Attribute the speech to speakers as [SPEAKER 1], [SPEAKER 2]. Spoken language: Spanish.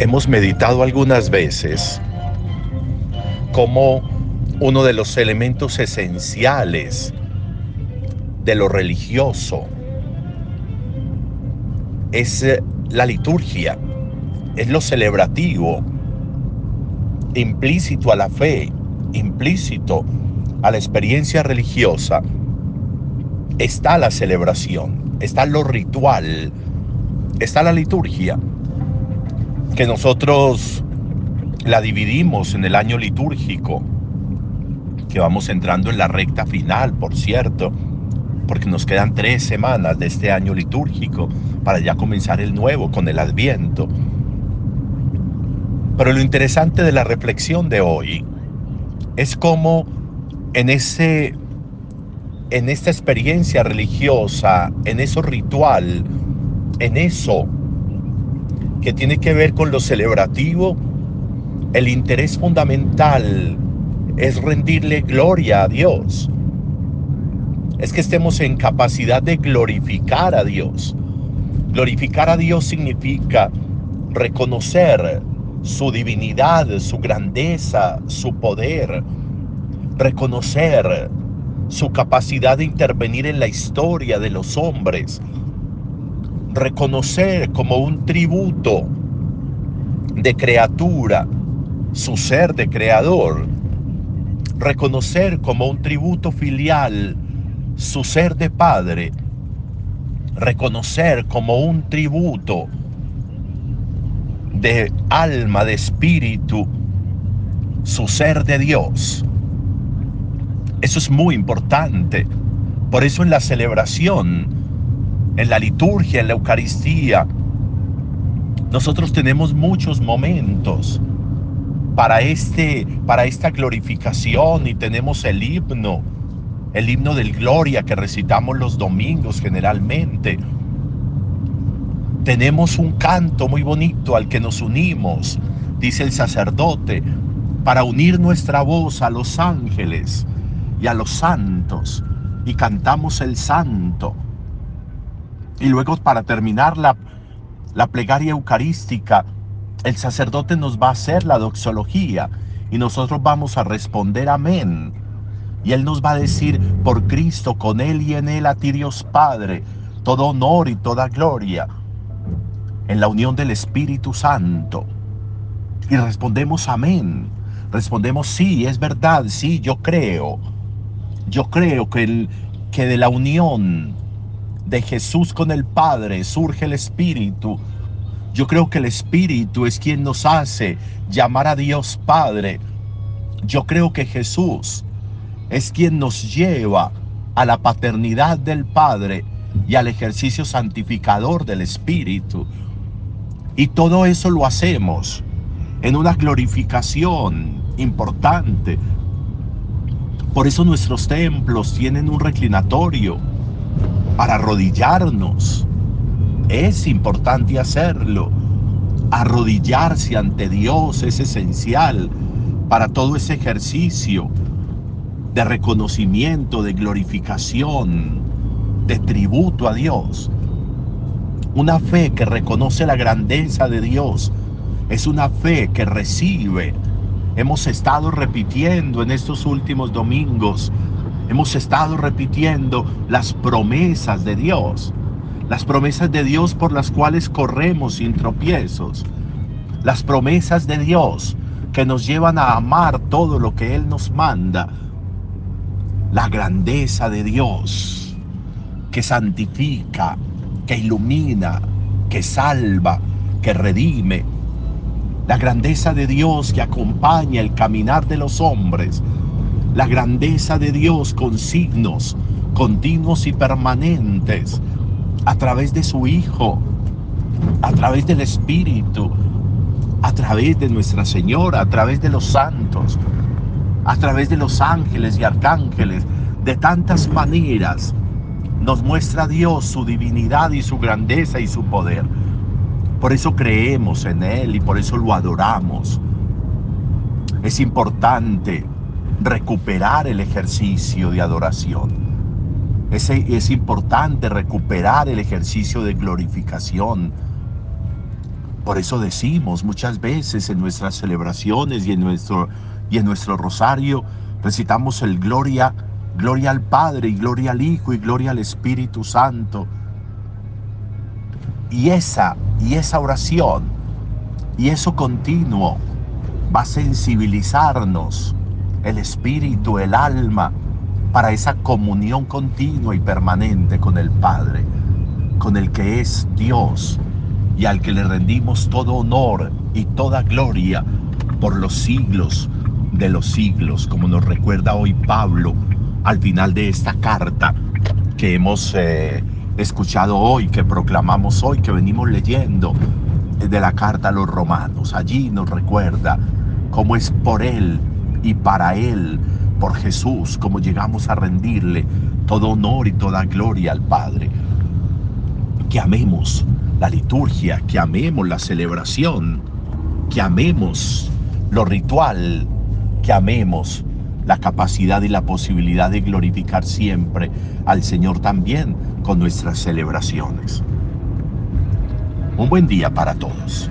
[SPEAKER 1] hemos meditado algunas veces como uno de los elementos esenciales de lo religioso es eh, la liturgia, es lo celebrativo, implícito a la fe, implícito a la experiencia religiosa, está la celebración, está lo ritual, está la liturgia, que nosotros la dividimos en el año litúrgico, que vamos entrando en la recta final, por cierto, porque nos quedan tres semanas de este año litúrgico para ya comenzar el nuevo con el adviento. Pero lo interesante de la reflexión de hoy es cómo en ese en esta experiencia religiosa, en eso ritual, en eso que tiene que ver con lo celebrativo, el interés fundamental es rendirle gloria a Dios. Es que estemos en capacidad de glorificar a Dios. Glorificar a Dios significa reconocer su divinidad, su grandeza, su poder, reconocer su capacidad de intervenir en la historia de los hombres, reconocer como un tributo de criatura su ser de creador, reconocer como un tributo filial su ser de padre, reconocer como un tributo de alma, de espíritu, su ser de Dios. Eso es muy importante. Por eso en la celebración, en la liturgia, en la Eucaristía, nosotros tenemos muchos momentos para, este, para esta glorificación y tenemos el himno, el himno del gloria que recitamos los domingos generalmente. Tenemos un canto muy bonito al que nos unimos, dice el sacerdote, para unir nuestra voz a los ángeles y a los santos y cantamos el santo. Y luego para terminar la, la plegaria eucarística, el sacerdote nos va a hacer la doxología y nosotros vamos a responder amén. Y Él nos va a decir, por Cristo, con Él y en Él, a ti Dios Padre, todo honor y toda gloria, en la unión del Espíritu Santo. Y respondemos amén. Respondemos, sí, es verdad, sí, yo creo. Yo creo que, el, que de la unión de Jesús con el Padre surge el Espíritu. Yo creo que el Espíritu es quien nos hace llamar a Dios Padre. Yo creo que Jesús es quien nos lleva a la paternidad del Padre y al ejercicio santificador del Espíritu. Y todo eso lo hacemos en una glorificación importante. Por eso nuestros templos tienen un reclinatorio para arrodillarnos. Es importante hacerlo. Arrodillarse ante Dios es esencial para todo ese ejercicio de reconocimiento, de glorificación, de tributo a Dios. Una fe que reconoce la grandeza de Dios es una fe que recibe. Hemos estado repitiendo en estos últimos domingos, hemos estado repitiendo las promesas de Dios, las promesas de Dios por las cuales corremos sin tropiezos, las promesas de Dios que nos llevan a amar todo lo que Él nos manda, la grandeza de Dios que santifica, que ilumina, que salva, que redime. La grandeza de Dios que acompaña el caminar de los hombres. La grandeza de Dios con signos continuos y permanentes a través de su Hijo, a través del Espíritu, a través de Nuestra Señora, a través de los santos a través de los ángeles y arcángeles, de tantas maneras, nos muestra Dios su divinidad y su grandeza y su poder. Por eso creemos en Él y por eso lo adoramos. Es importante recuperar el ejercicio de adoración. Es, es importante recuperar el ejercicio de glorificación. Por eso decimos muchas veces en nuestras celebraciones y en nuestro, y en nuestro rosario, recitamos el gloria, gloria al Padre y gloria al Hijo y gloria al Espíritu Santo. Y esa, y esa oración, y eso continuo, va a sensibilizarnos el espíritu, el alma, para esa comunión continua y permanente con el Padre, con el que es Dios y al que le rendimos todo honor y toda gloria por los siglos de los siglos, como nos recuerda hoy Pablo al final de esta carta que hemos eh, escuchado hoy, que proclamamos hoy, que venimos leyendo de la carta a los romanos. Allí nos recuerda cómo es por Él y para Él, por Jesús, como llegamos a rendirle todo honor y toda gloria al Padre. Que amemos la liturgia, que amemos la celebración, que amemos lo ritual, que amemos la capacidad y la posibilidad de glorificar siempre al Señor también con nuestras celebraciones. Un buen día para todos.